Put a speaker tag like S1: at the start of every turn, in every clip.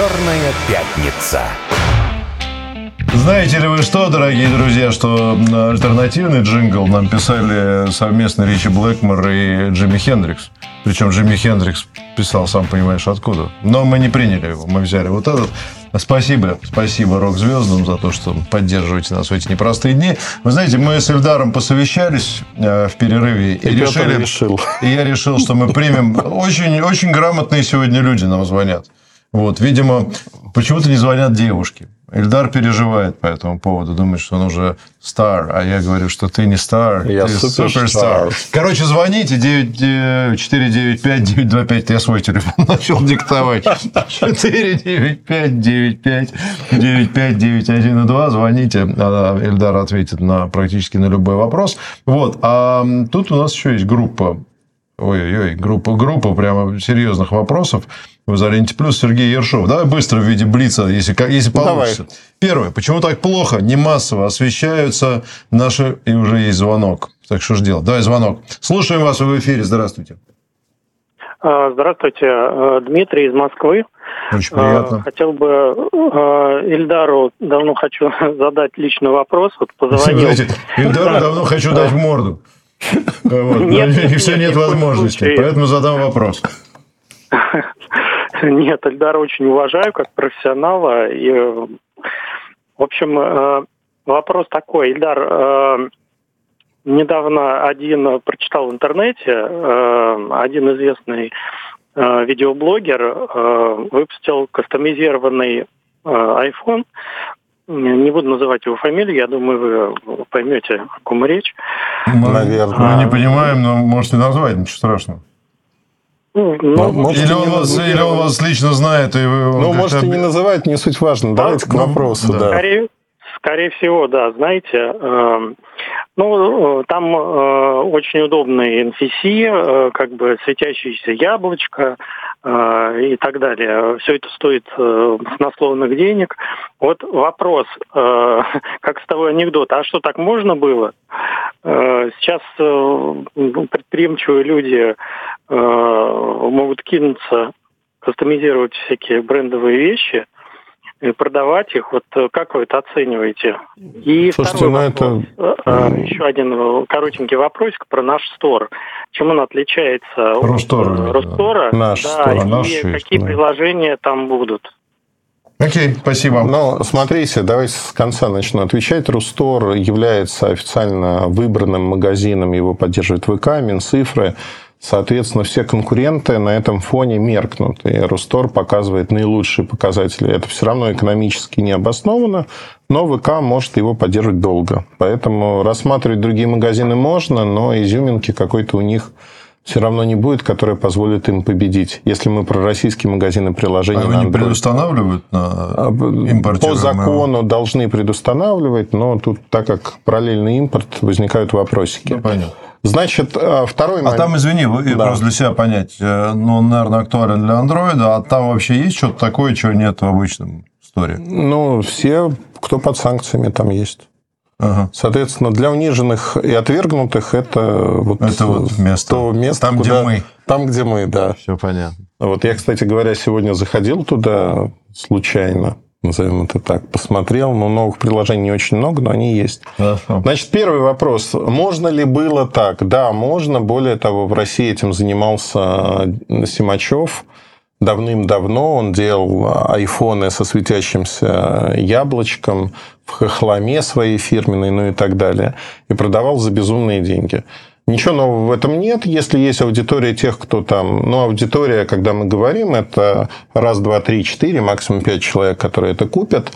S1: Черная пятница.
S2: Знаете ли вы что, дорогие друзья, что альтернативный джингл нам писали совместно Ричи Блэкмор и Джимми Хендрикс. Причем Джимми Хендрикс писал, сам понимаешь, откуда. Но мы не приняли его, мы взяли вот этот. Спасибо, спасибо рок-звездам за то, что поддерживаете нас в эти непростые дни. Вы знаете, мы с Эльдаром посовещались э, в перерыве и,
S3: И
S2: решили,
S3: решил.
S2: и я решил, что мы примем очень, очень грамотные сегодня люди нам звонят. Вот, видимо, почему-то не звонят девушки. Эльдар переживает по этому поводу, думает, что он уже стар, а я говорю, что ты не стар,
S3: Я
S2: ты
S3: суперстар.
S2: Короче, звоните 9, 495 925, я свой телефон начал диктовать. 495 95 95 91 и 2, звоните, а Эльдар ответит на практически на любой вопрос. Вот, а тут у нас еще есть группа Ой-ой-ой, группа, группа прямо серьезных вопросов. В «Изоленте плюс» Сергей Ершов. Давай быстро в виде блица, если, как- если
S3: Давай.
S2: получится. Первое. Почему так плохо? Не массово освещаются наши... И уже есть звонок. Так что ж делать? Давай звонок. Слушаем вас в эфире. Здравствуйте.
S4: А, Здравствуйте, э, Дмитрий из Москвы.
S2: Очень
S4: А,
S2: приятно.
S4: Хотел бы Ильдару давно хочу задать личный вопрос. Вот позвонил.
S2: Знаете, Ильдару давно хочу дать морду. Вот.
S4: Нет,
S2: и все
S4: нет,
S2: нет возможности.
S4: случае.
S2: Поэтому задам вопрос.
S4: Нет, Ильдара очень уважаю как профессионала. И, в общем, э, вопрос такой. Ильдар, э, недавно один прочитал в интернете, э, один известный видеоблогер выпустил кастомизированный iPhone. Не буду называть его фамилию, я думаю, вы поймете, о ком речь.
S2: Мы-
S3: Наверное.
S2: Мы не понимаем, но можете назвать, ничего страшного.
S4: Ну,
S3: Ну, может,
S2: Или
S3: и
S2: он,
S3: не
S2: вас, или он вас лично знает, и вы...
S3: Ну,
S2: как-то
S3: можете не называть, не суть важно. Давайте к
S2: ну,
S3: вопросу,
S2: да.
S3: да.
S4: Скорее, всего, да, знаете. эм, ну, э, там э, очень удобный NFC, э, как бы светящееся яблочко и так далее. Все это стоит баснословных денег. Вот вопрос, как с того анекдота, а что так можно было? Сейчас предприимчивые люди могут кинуться кастомизировать всякие брендовые вещи и продавать их. Вот э, как вы это оцениваете? И
S3: Слушайте,
S4: второй
S3: ну
S4: вопрос. Э, э, Еще один э, коротенький вопросик про наш стор. Чем он отличается от
S2: Рустор,
S4: э,
S2: да.
S4: Рустора?
S3: Наш
S4: да,
S3: стор,
S4: и
S2: наш есть,
S4: какие
S3: да.
S4: приложения там будут?
S2: Окей, спасибо.
S3: Но смотрите, давайте с конца начну отвечать. Рустор является официально выбранным магазином, его поддерживает ВК, Минцифры. Соответственно, все конкуренты на этом фоне меркнут. И Рустор показывает наилучшие показатели. Это все равно экономически не обосновано, но ВК может его поддерживать долго. Поэтому рассматривать другие магазины можно, но изюминки какой-то у них все равно не будет, которая позволит им победить. Если мы про российские магазины приложений
S2: А
S3: на
S2: они
S3: Android.
S2: предустанавливают на
S3: А, По
S2: импортируемые?
S3: закону должны предустанавливать, но тут, так как параллельный импорт, возникают вопросики.
S2: Ну, понятно.
S3: Значит, а, второй
S2: А
S3: момент.
S2: там, извини, вы-
S3: Да.
S2: просто для себя понять, э, ну, он, наверное, актуален для андроида, а там вообще есть что-то такое, чего нет в обычном сторе?
S3: Ну, все, кто под санкциями, там есть.
S2: Ага.
S3: Соответственно, для униженных и отвергнутых это вот,
S2: Это вот место.
S3: то место,
S2: Там, где
S3: куда-
S2: мы.
S3: Там, где мы, да.
S2: Все понятно.
S3: Вот я, кстати говоря, сегодня заходил туда случайно, назовем это так, посмотрел. Ну, новых приложений не очень много, но они есть.
S2: Хорошо.
S3: Значит, первый вопрос. Можно ли было так? Да, можно. Более того, в России этим занимался Симачев. Давным-давно он делал айфоны со светящимся яблочком в хохломе своей фирменной, ну и так далее. И продавал за безумные деньги. Ничего нового в этом нет, если есть аудитория тех, кто там... Ну, аудитория, когда мы говорим, это раз, два, три, четыре, максимум пять человек, которые это купят.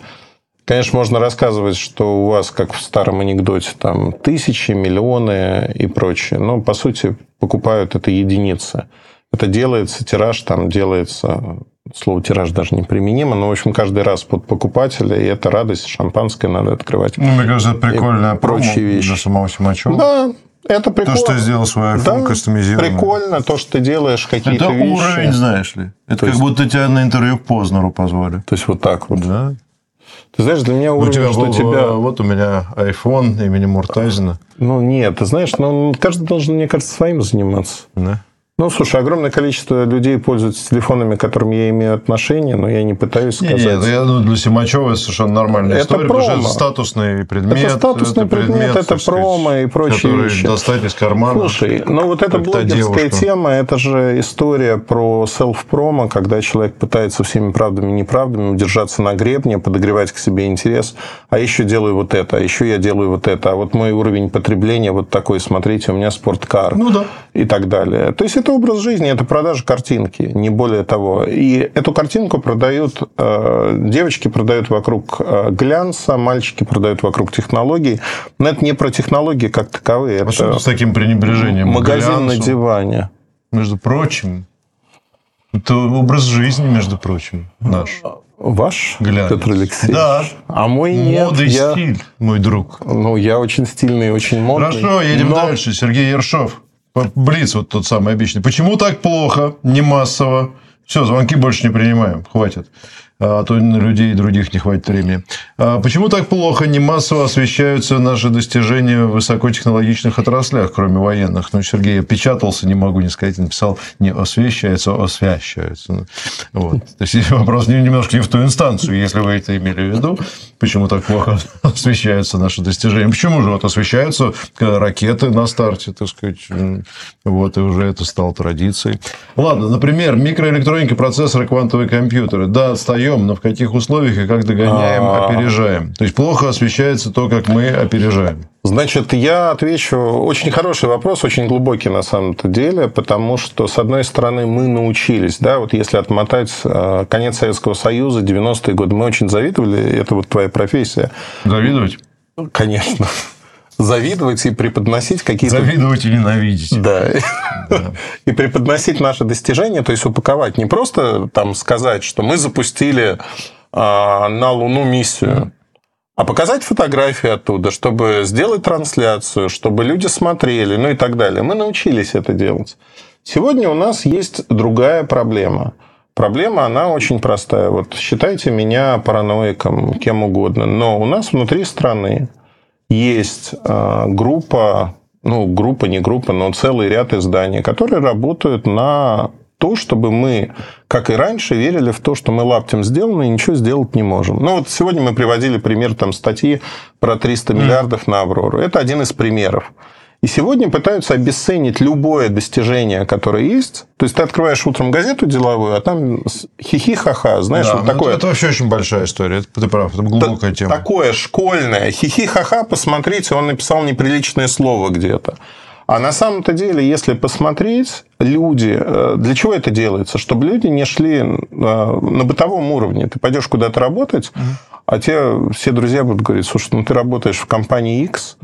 S3: Конечно, можно рассказывать, что у вас, как в старом анекдоте, там тысячи, миллионы и прочее. Но, по сути, покупают это единицы. Это делается, тираж там делается... Слово тираж даже неприменимо, но, в общем, каждый раз под покупателя, и это радость, шампанское надо открывать.
S2: Ну, мне кажется, это прикольная промо
S3: прочие вещи.
S2: для самого Симачева.
S3: Да, это прикольно.
S2: То, что я сделал свой iPhone
S3: Да,
S2: кастомизированный.
S3: Прикольно то, что ты делаешь какие-то
S2: Это
S3: вещи.
S2: уровень, знаешь ли. Это как
S3: есть-
S2: будто тебя на интервью к Познеру позвали.
S3: То есть вот так вот.
S2: Да.
S3: Ты знаешь, для меня
S2: У
S3: уровень,
S2: тебя,
S3: что
S2: был-
S3: тебя...
S2: Вот у меня iPhone имени Муртазина.
S3: Ну, нет, ты знаешь, ну, каждый должен, мне кажется, своим заниматься.
S2: Да?
S3: Ну, слушай, огромное количество людей пользуются телефонами, к которым я имею отношение, но я не пытаюсь сказать.
S2: Нет, нет я, ну, для Симачева это совершенно нормальная
S3: Это
S2: история,
S3: промо.
S2: потому что это статусный предмет.
S3: Это статусный предмет, это
S2: так сказать,
S3: промо и прочие
S2: который
S3: вещи.
S2: достать из кармана.
S3: Слушай, ну вот эта блогерская тема, это же история про селф-промо, когда человек пытается всеми правдами и неправдами удержаться на гребне, подогревать к себе интерес, а еще делаю вот это, а еще я делаю вот это, а вот мой уровень потребления вот такой, смотрите, у меня спорткар.
S2: Ну да.
S3: И так далее. То есть это образ жизни, это продажа картинки, не более того. И эту картинку продают, э, девочки продают вокруг э, глянца, мальчики продают вокруг технологий. Но это не про технологии как таковые.
S2: А что
S3: Это
S2: с таким пренебрежением?
S3: магазин на
S2: глянцу?
S3: диване.
S2: Между прочим, это образ жизни, между прочим, наш.
S3: Ваш,
S2: Глянец.
S3: Петр Алексеевич?
S2: Да.
S3: А мой нет.
S2: Мода и
S3: я,
S2: стиль, мой друг.
S3: Ну, я очень стильный, очень модный.
S2: Хорошо, едем
S3: но-
S2: дальше. Сергей Ершов. Блиц вот тот самый обычный. Почему так плохо, не массово? Все, звонки больше не принимаем, хватит. А то на людей других не хватит времени. А почему так плохо, не массово освещаются наши достижения в высокотехнологичных отраслях, кроме военных? Ну, Сергей, я печатался, не могу не сказать, написал не освещается, а освящаются. Вот. То есть вопрос не- немножко не в ту инстанцию, если вы это имели в виду. Почему так плохо освещаются наши достижения? Почему же вот освещаются э, ракеты на старте, так сказать, вот, и уже это стало традицией. Ладно, например, микроэлектроника, процессоры, квантовые компьютеры. Да, отстаем, но в каких условиях и как догоняем,
S3: А.
S2: опережаем. То есть, плохо освещается то, как мы опережаем.
S3: Значит, я отвечу. Очень хороший вопрос, очень глубокий на самом-то деле, потому что, с одной стороны, мы научились, да, вот если отмотать э, конец Советского Союза, 90-е годы, мы очень завидовали, это вот твоя профессия,
S2: Завидовать?
S3: конечно, завидовать и преподносить какие-то
S2: Завидовать и ненавидеть.
S3: Да. И преподносить наши достижения, то есть упаковать. Не просто там сказать, что мы запустили а, на Луну миссию, а показать фотографии оттуда, чтобы сделать трансляцию, чтобы люди смотрели, ну и так далее. Мы научились это делать. Сегодня у нас есть другая проблема. Проблема, она очень простая. Вот считайте меня параноиком, кем угодно. Но у нас внутри страны есть э, группа, ну, группа, не группа, но целый ряд изданий, которые работают на то, чтобы мы, как и раньше, верили в то, что мы лаптем сделаны и ничего сделать не можем. Ну, вот сегодня мы приводили пример там, статьи про 300 миллиардов на «Аврору». Это один из примеров. И сегодня пытаются обесценить любое достижение, которое есть. То есть ты открываешь утром газету деловую, а там хихи-ха-ха, знаешь,
S2: Да,
S3: вот
S2: ну,
S3: такое.
S2: Это вообще очень большая история. Это, ты прав, это глубокая
S3: Та-
S2: тема.
S3: Такое школьное. Хихи-ха-ха, посмотрите, он написал неприличное слово где-то. А на самом-то деле, если посмотреть, люди... э, Для чего это делается? Чтобы люди не шли э, на бытовом уровне. Ты пойдешь куда-то работать, а те все друзья будут говорить, слушай, ну ты работаешь в компании X,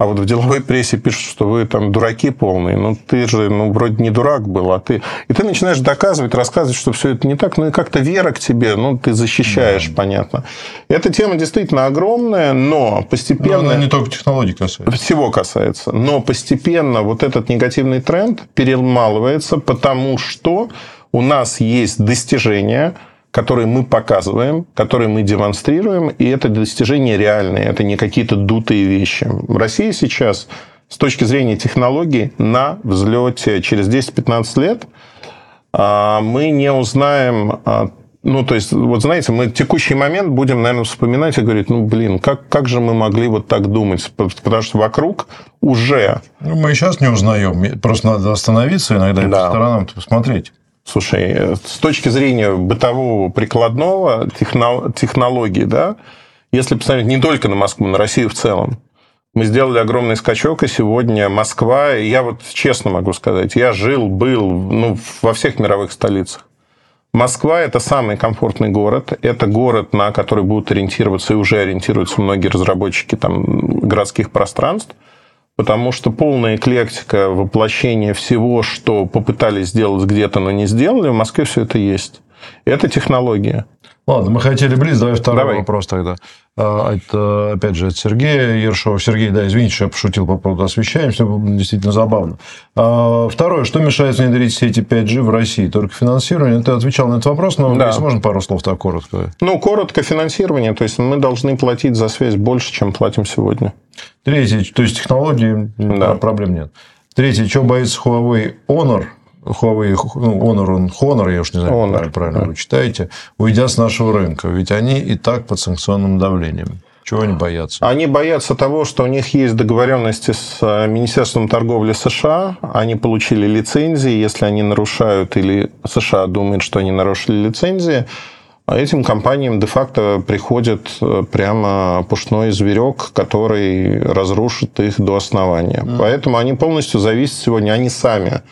S3: а вот в деловой прессе пишут, что вы там дураки полные. Ну, ты же, ну, вроде не дурак был, а ты... И ты начинаешь доказывать, рассказывать, что все это не так. Ну, и как-то вера к тебе, ну, ты защищаешь, понятно. Эта тема действительно огромная, но
S2: Но
S3: постепенно...
S2: она не только технологий касается.
S3: Всего касается. Но постепенно вот этот негативный тренд перемалывается, потому что у нас есть достижения, которые мы показываем, которые мы демонстрируем, и это достижения реальные, это не какие-то дутые вещи. Россия сейчас с точки зрения технологий на взлете через 10-15 лет а, мы не узнаем а, ну, то есть, вот знаете, мы текущий момент будем, наверное, вспоминать и говорить, ну, блин, как, как же мы могли вот так думать? Потому что вокруг уже...
S2: Ну, мы и сейчас не узнаем. Просто надо остановиться иногда и
S3: Да.
S2: по сторонам посмотреть.
S3: Слушай, э, с точки зрения бытового прикладного техно- технологии, да, если посмотреть не только на Москву, на Россию в целом, мы сделали огромный скачок, и сегодня Москва, я вот честно могу сказать, я жил, был ну, во всех мировых столицах. Москва – это самый комфортный город. Это город, на который будут ориентироваться и уже ориентируются многие разработчики там, городских пространств. Потому что полная эклектика, воплощение всего, что попытались сделать где-то, но не сделали, в Москве все это есть. Это технология.
S2: Ладно, мы хотели близ, давай второй
S3: Давай.
S2: вопрос тогда. А, Это, опять же, от Сергея Ершова. Сергей, да, извините, что я пошутил по поводу освещаемости, было действительно забавно. А, Второе, что мешает внедрить сети 5G в России? Только финансирование? Ты отвечал на этот вопрос, но
S3: Да.
S2: если можно пару слов так коротко.
S3: Ну, коротко, финансирование. То есть, мы должны платить за связь больше, чем платим сегодня.
S2: Третье, то есть технологии,
S3: Да.
S2: проблем нет. Третье, что боится Huawei Honor? Huawei, ну, Honor, Honor, я уж не знаю,
S3: Honor,
S2: как правильно
S3: да.
S2: вы читаете, уйдя с нашего рынка. Ведь они и так под санкционным давлением. Чего они боятся?
S3: Они боятся того, что у них есть договоренности с э, Министерством торговли США, они получили лицензии, если они нарушают или США думают, что они нарушили лицензии, а этим компаниям де-факто приходит э, прямо пушной зверек, который разрушит их до основания. Поэтому они полностью зависят сегодня, они сами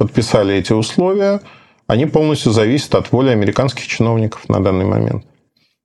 S3: подписали эти условия, они полностью зависят от воли американских чиновников на данный момент.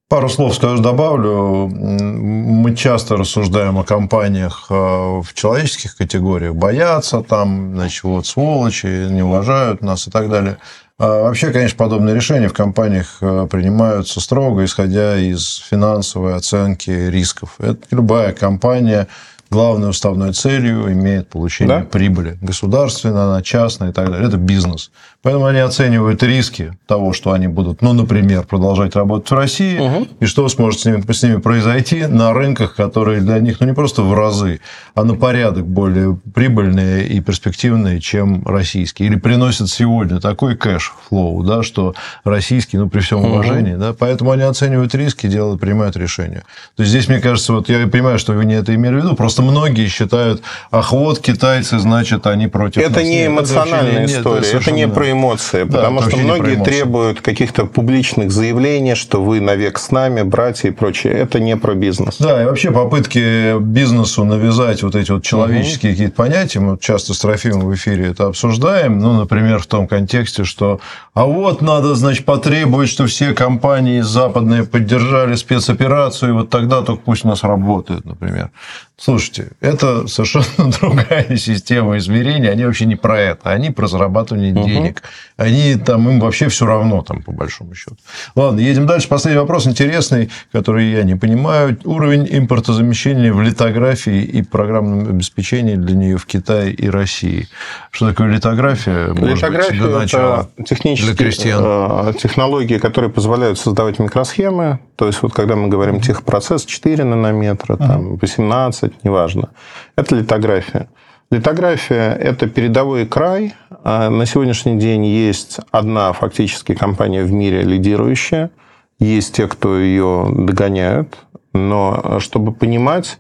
S2: Пару слов скажу, добавлю. Мы часто рассуждаем о компаниях э, в человеческих категориях. Боятся там, значит, вот сволочи, не уважают нас и так далее. А вообще, конечно, подобные решения в компаниях э, принимаются строго, исходя из финансовой оценки рисков. Это любая компания главной уставной целью имеет получение
S3: Да.
S2: прибыли. Государственная, она частная и так далее. Это бизнес. Поэтому они оценивают риски того, что они будут, ну, например, продолжать работать в России,
S3: Мгм.
S2: и что сможет с ними, с ними произойти на рынках, которые для них, ну, не просто в разы, а на порядок более прибыльные и перспективные, чем российские. Или приносят сегодня такой cash flow, да, что российский, ну, при всем уважении, да, поэтому они оценивают риски, делают, принимают решения. То есть здесь, мне кажется, вот я понимаю, что вы не это имели в виду, просто многие считают, ах, вот китайцы, значит, они против
S3: Это
S2: нас».
S3: не эмоциональная история, это, не про эмоции,
S2: Да,
S3: потому что многие требуют каких-то публичных заявлений, что вы навек с нами, братья и прочее. Это не про бизнес.
S2: Да, и вообще попытки бизнесу навязать вот эти вот человеческие какие-то понятия, мы часто с Трофимом в эфире это обсуждаем, ну, например, в том контексте, что а вот надо, значит, потребовать, что все компании западные поддержали спецоперацию, и вот тогда только пусть у нас работает, например. Слушайте, это совершенно другая система измерения, они вообще не про это, они про зарабатывание денег. Они там, им вообще все равно, там, по большому счету. Ладно, едем дальше. Последний вопрос интересный, который я не понимаю. Уровень импортозамещения в литографии и программном обеспечении для нее в Китае и России. Что такое литография? Может быть,
S3: Литография
S2: для начала.
S3: это технические
S2: для крестьян.
S3: э, технологии, которые позволяют создавать микросхемы. То есть, вот когда мы говорим техпроцесс 4 нанометра, там, 18, неважно. Это литография. Литография – это передовой край. А На сегодняшний день есть одна фактически компания в мире лидирующая. Есть те, кто ее догоняют. Но чтобы понимать,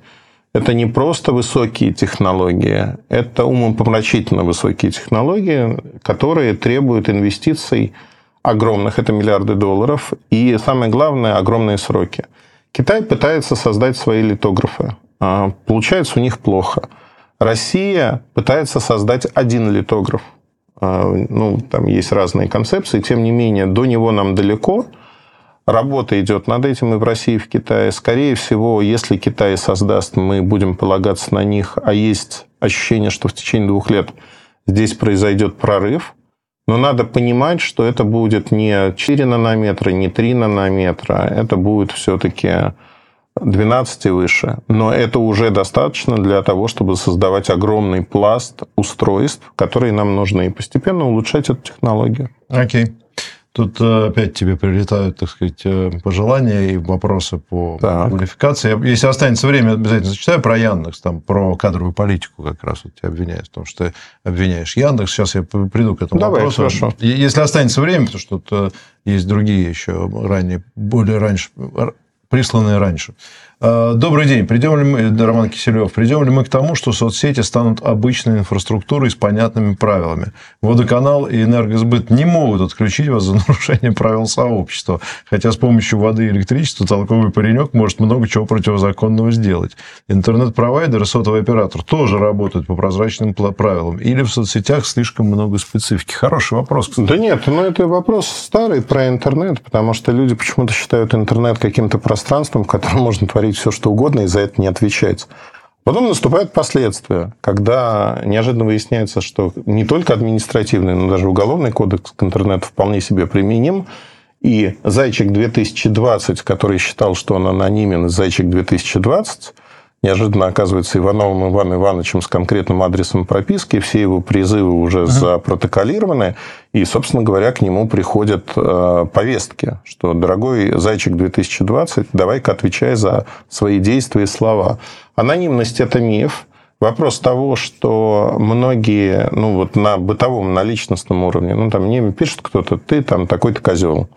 S3: это не просто высокие технологии, это умопомрачительно высокие технологии, которые требуют инвестиций огромных, это миллиарды долларов, и самое главное, огромные сроки. Китай пытается создать свои литографы. А, Получается у них плохо. Россия пытается создать один литограф. А, Ну, там есть разные концепции, тем не менее, до него нам далеко. Работа идет над этим и в России, и в Китае. Скорее всего, если Китай создаст, мы будем полагаться на них, а есть ощущение, что в течение двух лет здесь произойдет прорыв. Но надо понимать, что это будет не 4 нанометра, не 3 нанометра, это будет все-таки 12 и выше. Но это уже достаточно для того, чтобы создавать огромный пласт устройств, которые нам нужны, и постепенно улучшать эту технологию.
S2: Окей. Тут э, опять тебе прилетают, так сказать, э, пожелания и вопросы по
S3: Так.
S2: квалификации. Если останется время, обязательно зачитаю про Яндекс, там, про кадровую политику как раз вот тебя обвиняют, потому что ты обвиняешь Яндекс. Сейчас я приду к этому
S3: Давай,
S2: вопросу.
S3: хорошо.
S2: Если останется время, потому что тут э, есть другие еще ранее, более раньше, присланные раньше. Э, Добрый день. Придем ли мы, да, Роман Киселев, придем ли мы к тому, что соцсети станут обычной инфраструктурой с понятными правилами? Водоканал и энергосбыт не могут отключить вас за нарушение правил сообщества, хотя с помощью воды и электричества толковый паренек может много чего противозаконного сделать. Интернет-провайдер и сотовый оператор тоже работают по прозрачным правилам. Или в соцсетях слишком много специфики? Хороший вопрос, кстати.
S3: Да нет, ну это вопрос старый про интернет, потому что люди почему-то считают интернет каким-то пространством, в котором можно творить все, что угодно, и за это не отвечать. Потом наступают последствия, когда неожиданно выясняется, что не только административный, но даже уголовный кодекс к интернету вполне себе применим. И «Зайчик 2020», который считал, что он анонимен, «Зайчик 2020», неожиданно оказывается Ивановым Иваном Ивановичем с конкретным адресом прописки, все его призывы уже запротоколированы, и, собственно говоря, к нему приходят э, повестки, что, дорогой зайчик 2020, давай-ка отвечай за свои действия и слова. Анонимность – это миф. Вопрос того, что многие, ну вот на бытовом, на личностном уровне, ну там мне пишет кто-то, ты там такой-то козел.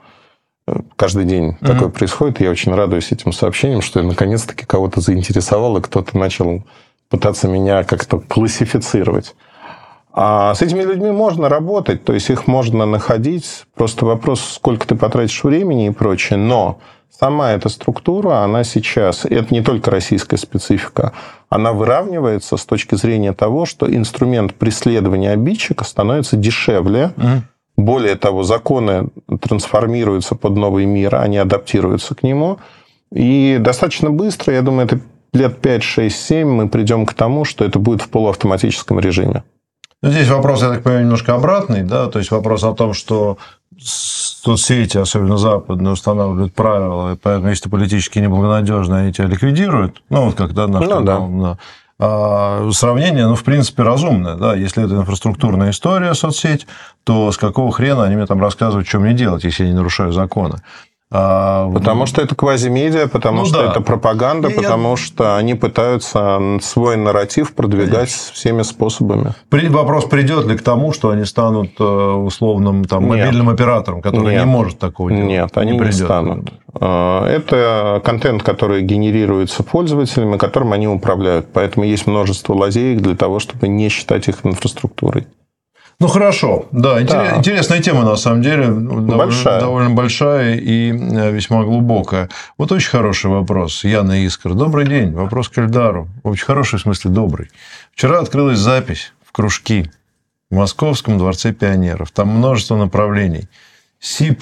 S3: Каждый день mm-hmm. такое происходит. Я очень радуюсь этим сообщениям, что я наконец-таки кого-то заинтересовал, и кто-то начал пытаться меня как-то классифицировать. А с этими людьми можно работать, то есть их можно находить. Просто вопрос, сколько ты потратишь времени и прочее. Но сама эта структура, она сейчас, это не только российская специфика, она выравнивается с точки зрения того, что инструмент преследования обидчика становится дешевле. Mm. Более того, законы трансформируются под новый мир, они адаптируются к нему. И достаточно быстро, я думаю, это лет 5, 6, 7 мы придем к тому, что это будет в полуавтоматическом режиме.
S2: Ну, здесь вопрос, я так понимаю, немножко обратный, да, то есть вопрос о том, что соцсети, особенно западные, устанавливают правила, и поэтому, если ты политически неблагонадежный, они тебя ликвидируют. Ну, вот когда наш ну, да. да. А сравнение, ну, в принципе, разумное. Да? Если это инфраструктурная история, соцсеть, то с какого хрена они мне там рассказывают, что мне делать, если я не нарушаю законы?
S3: А, потому что это квазимедиа, потому ну, что да. это пропаганда, и потому я... что они пытаются свой нарратив продвигать Конечно. всеми способами.
S2: При... Вопрос, придет ли к тому, что они станут э, условным там, мобильным оператором, который Нет. не может такого делать?
S3: Нет, они не, не станут. А, это контент, который генерируется пользователями, которым они управляют. Поэтому есть множество лазеек для того, чтобы не считать их инфраструктурой.
S2: Ну хорошо, да, да. интересная тема на самом деле, большая. довольно большая и э, весьма глубокая. Вот очень хороший вопрос, Яна Искр. Добрый день, вопрос к Эльдару. Очень хороший, в смысле добрый. Вчера открылась запись в кружки в Московском дворце пионеров. Там множество направлений. C++,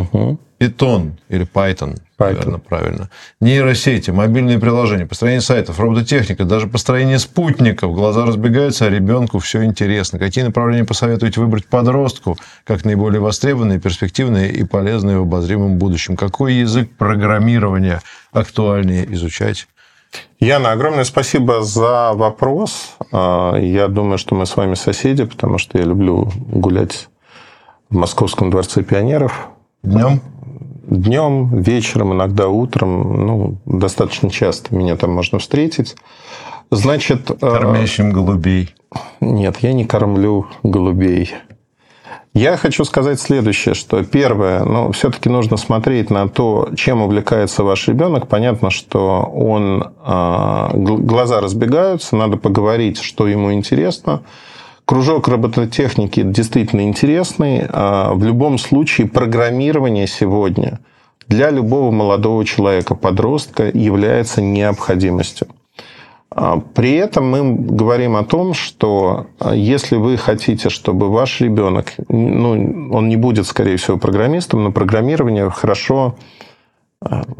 S2: угу. Python или Python, Python, наверное, правильно. Нейросети, мобильные приложения, построение сайтов, робототехника, даже построение спутников. Глаза разбегаются, а ребенку все интересно. Какие направления посоветуете выбрать подростку, как наиболее востребованные, перспективные и полезные в обозримом будущем? Какой язык программирования актуальнее изучать?
S3: Яна, огромное спасибо за вопрос. А, я думаю, что мы с вами соседи, потому что я люблю гулять в Московском дворце пионеров.
S2: Днем?
S3: Днем, вечером, иногда утром. Ну, достаточно часто меня там можно встретить. Значит... Э,
S2: Кормящим голубей.
S3: Нет, я не кормлю голубей. Я хочу сказать следующее, что первое, ну, все-таки нужно смотреть на то, чем увлекается ваш ребенок. Понятно, что он, э, глаза разбегаются, надо поговорить, что ему интересно. Кружок робототехники действительно интересный. А в любом случае программирование сегодня для любого молодого человека, подростка, является необходимостью. А при этом мы говорим о том, что а, если вы хотите, чтобы ваш ребенок, ну, он не будет, скорее всего, программистом, но программирование хорошо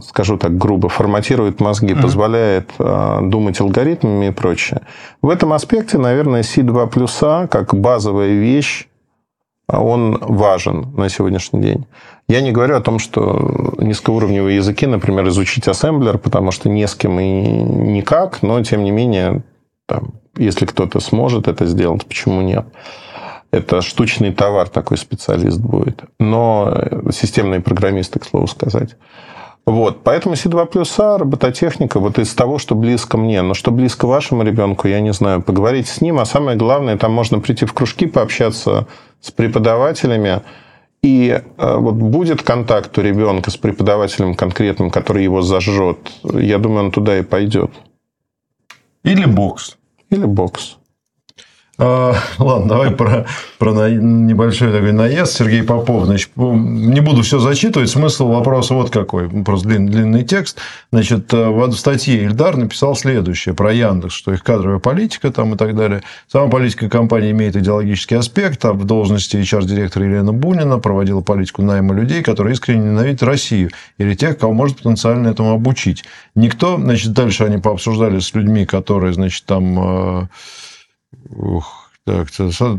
S3: скажу так грубо, форматирует мозги, mm-hmm. позволяет э, думать алгоритмами и прочее. В этом аспекте, наверное, C2 плюс А, как базовая вещь, он важен на сегодняшний день. Я не говорю о том, что низкоуровневые языки, например, изучить ассемблер, потому что не с кем и никак, но, тем не менее, там, если кто-то сможет это сделать, почему нет? Это штучный товар такой специалист будет. Но э, системные программисты, к слову сказать. Вот, поэтому C2 плюс А, робототехника, вот из того, что близко мне, но что близко вашему ребенку, я не знаю, поговорить с ним, а самое главное, там можно прийти в кружки, пообщаться с преподавателями, и э, вот будет контакт у ребенка с преподавателем конкретным, который его зажжет, я думаю, он туда и пойдет.
S2: Или бокс.
S3: Или бокс.
S2: А, ладно, давай про, про небольшой такой наезд. Сергей Попов. Значит, не буду все зачитывать. Смысл вопроса вот какой. Просто длинный, длинный текст. Значит, э, в статье Ильдар написал следующее про Яндекс, что их кадровая политика там и так далее. Сама политика компании имеет идеологический аспект. А в должности HR-директора Елена Бунина проводила политику найма людей, которые искренне ненавидят Россию или тех, кого может потенциально этому обучить. Никто, значит, дальше они пообсуждали с людьми, которые, значит, там э, Ух, так,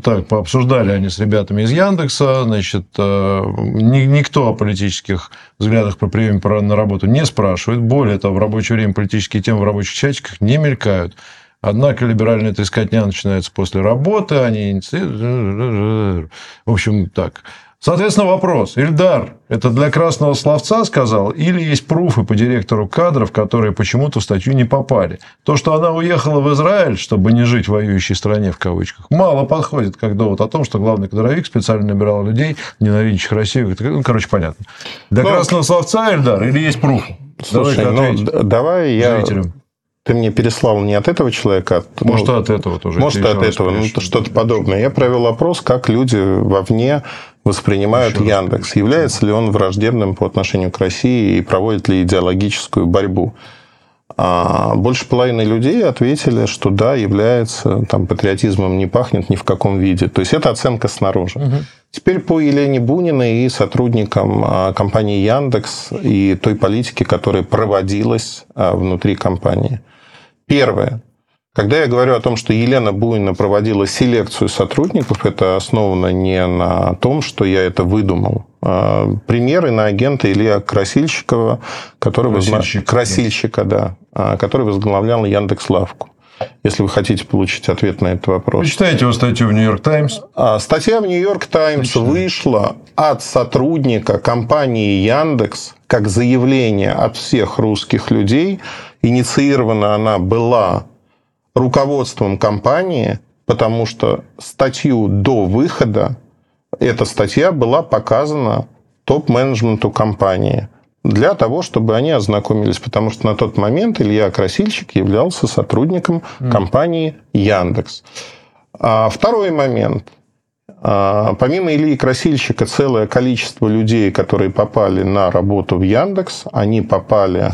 S2: так, пообсуждали они с ребятами из Яндекса, значит, э, никто о политических взглядах по приеме на работу не спрашивает. Более того, в рабочее время политические темы в рабочих чатиках не мелькают. Однако либеральная трескотня начинается после работы, они... В общем, так. Соответственно, вопрос. Ильдар, это для красного словца сказал, или есть пруфы по директору кадров, которые почему-то в статью не попали? То, что она уехала в Израиль, чтобы не жить в воюющей стране, в кавычках, мало подходит как довод о том, что главный кадровик специально набирал людей, ненавидящих Россию. Ну, короче, понятно. Для Но... красного словца, Ильдар, или есть пруфы?
S3: Слушай, давай, ну, давай я... Зрителям ты мне переслал не от этого человека,
S2: а может, ну, от этого тоже.
S3: Может, от этого, ну, что-то подобное. Я провел опрос, как люди вовне воспринимают Еще Яндекс. Раз. Является ли он враждебным по отношению к России и проводит ли идеологическую борьбу? А больше половины людей ответили, что да, является, там патриотизмом не пахнет ни в каком виде. То есть это оценка снаружи. Угу. Теперь по Елене Буниной и сотрудникам а, компании Яндекс и той политики, которая проводилась а, внутри компании. Первое. Когда я говорю о том, что Елена Буйна проводила селекцию сотрудников, это основано не на том, что я это выдумал. А, примеры на агента Илья Красильщикова, который Красильщик, возглав... Красильщика, да, а, который возглавлял Яндекс.Лавку. Если вы хотите получить ответ на этот вопрос.
S2: Вы читаете его статью в «Нью-Йорк Таймс»?
S3: А, статья в «Нью-Йорк Таймс» вышла от сотрудника компании Яндекс как заявление от всех русских людей. Инициирована она была руководством компании, потому что статью до выхода эта статья была показана топ-менеджменту компании для того, чтобы они ознакомились, потому что на тот момент Илья Красильщик являлся сотрудником компании Яндекс. А второй момент. А, помимо Ильи Красильщика, целое количество людей, которые попали на работу в Яндекс, они попали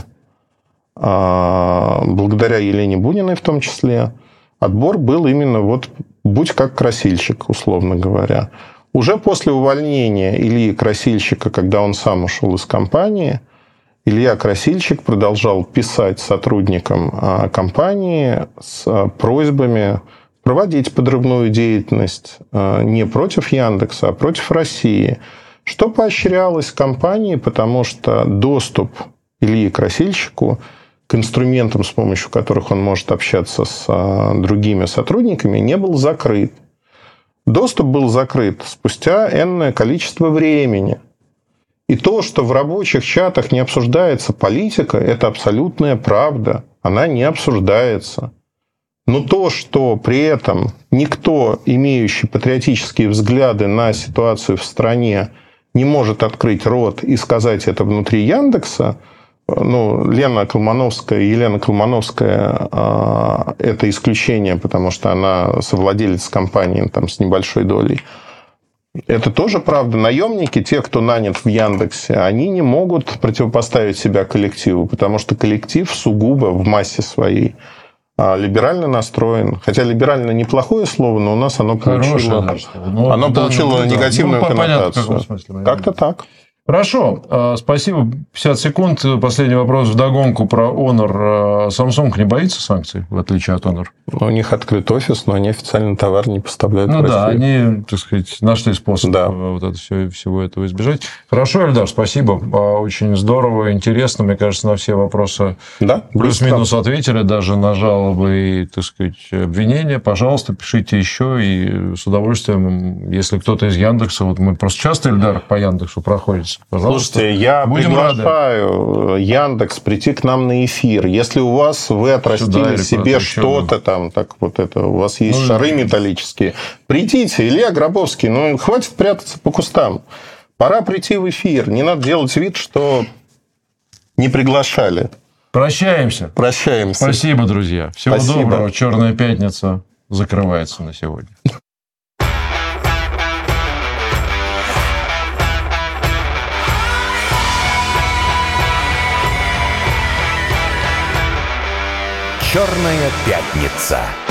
S3: благодаря Елене Буниной в том числе, отбор был именно вот будь как красильщик, условно говоря. Уже после увольнения Ильи Красильщика, когда он сам ушел из компании, Илья Красильщик продолжал писать сотрудникам а, компании с а, просьбами проводить подрывную деятельность не против Яндекса, а против России, что поощрялось компанией, потому что доступ Ильи Красильщику – к инструментам, с помощью которых он может общаться с а, другими сотрудниками, не был закрыт. Доступ был закрыт спустя энное количество времени. И то, что в рабочих чатах не обсуждается политика, это абсолютная правда. Она не обсуждается. Но то, что при этом никто, имеющий патриотические взгляды на ситуацию в стране, не может открыть рот и сказать это внутри Яндекса – ну, Лена Колмановская, Елена Колмановская э, это исключение, потому что она совладелец компании там, с небольшой долей. Это тоже правда. Наемники, те, кто нанят в Яндексе, они не могут противопоставить себя коллективу, потому что коллектив сугубо в массе своей а, либерально настроен. Хотя либерально неплохое слово, но у нас оно получило, Хорошее, да, оно получило да, негативную ну, коннотацию. Как-то так.
S2: Хорошо, а, спасибо. 50 секунд. Последний вопрос в догонку про Honor. А, Samsung не боится санкций, в отличие от Honor?
S3: У них открыт офис, но они официально товар не поставляют
S2: ну, в да, они, так сказать, нашли способ да. вот это все, всего этого избежать. Хорошо, Эльдар, спасибо. Очень здорово, интересно. Мне кажется, на все вопросы да, плюс-минус ответили, даже на жалобы и, так сказать, обвинения. Пожалуйста, пишите еще, и с удовольствием, если кто-то из Яндекса, вот мы просто часто, Эльдар, по Яндексу проходит
S3: Пожалуйста. Слушайте, я Будем приглашаю рады. Яндекс прийти к нам на эфир. Если у вас вы отрастили себе что-то там, так вот это, у вас есть ну, шары металлические, придите. Илья Гробовский, ну, хватит прятаться по кустам. Пора прийти в эфир. Не надо делать вид, что не приглашали.
S2: Прощаемся.
S3: Прощаемся.
S2: Спасибо, друзья. Всего Спасибо. доброго. Черная пятница закрывается на сегодня.
S1: «Черная пятница».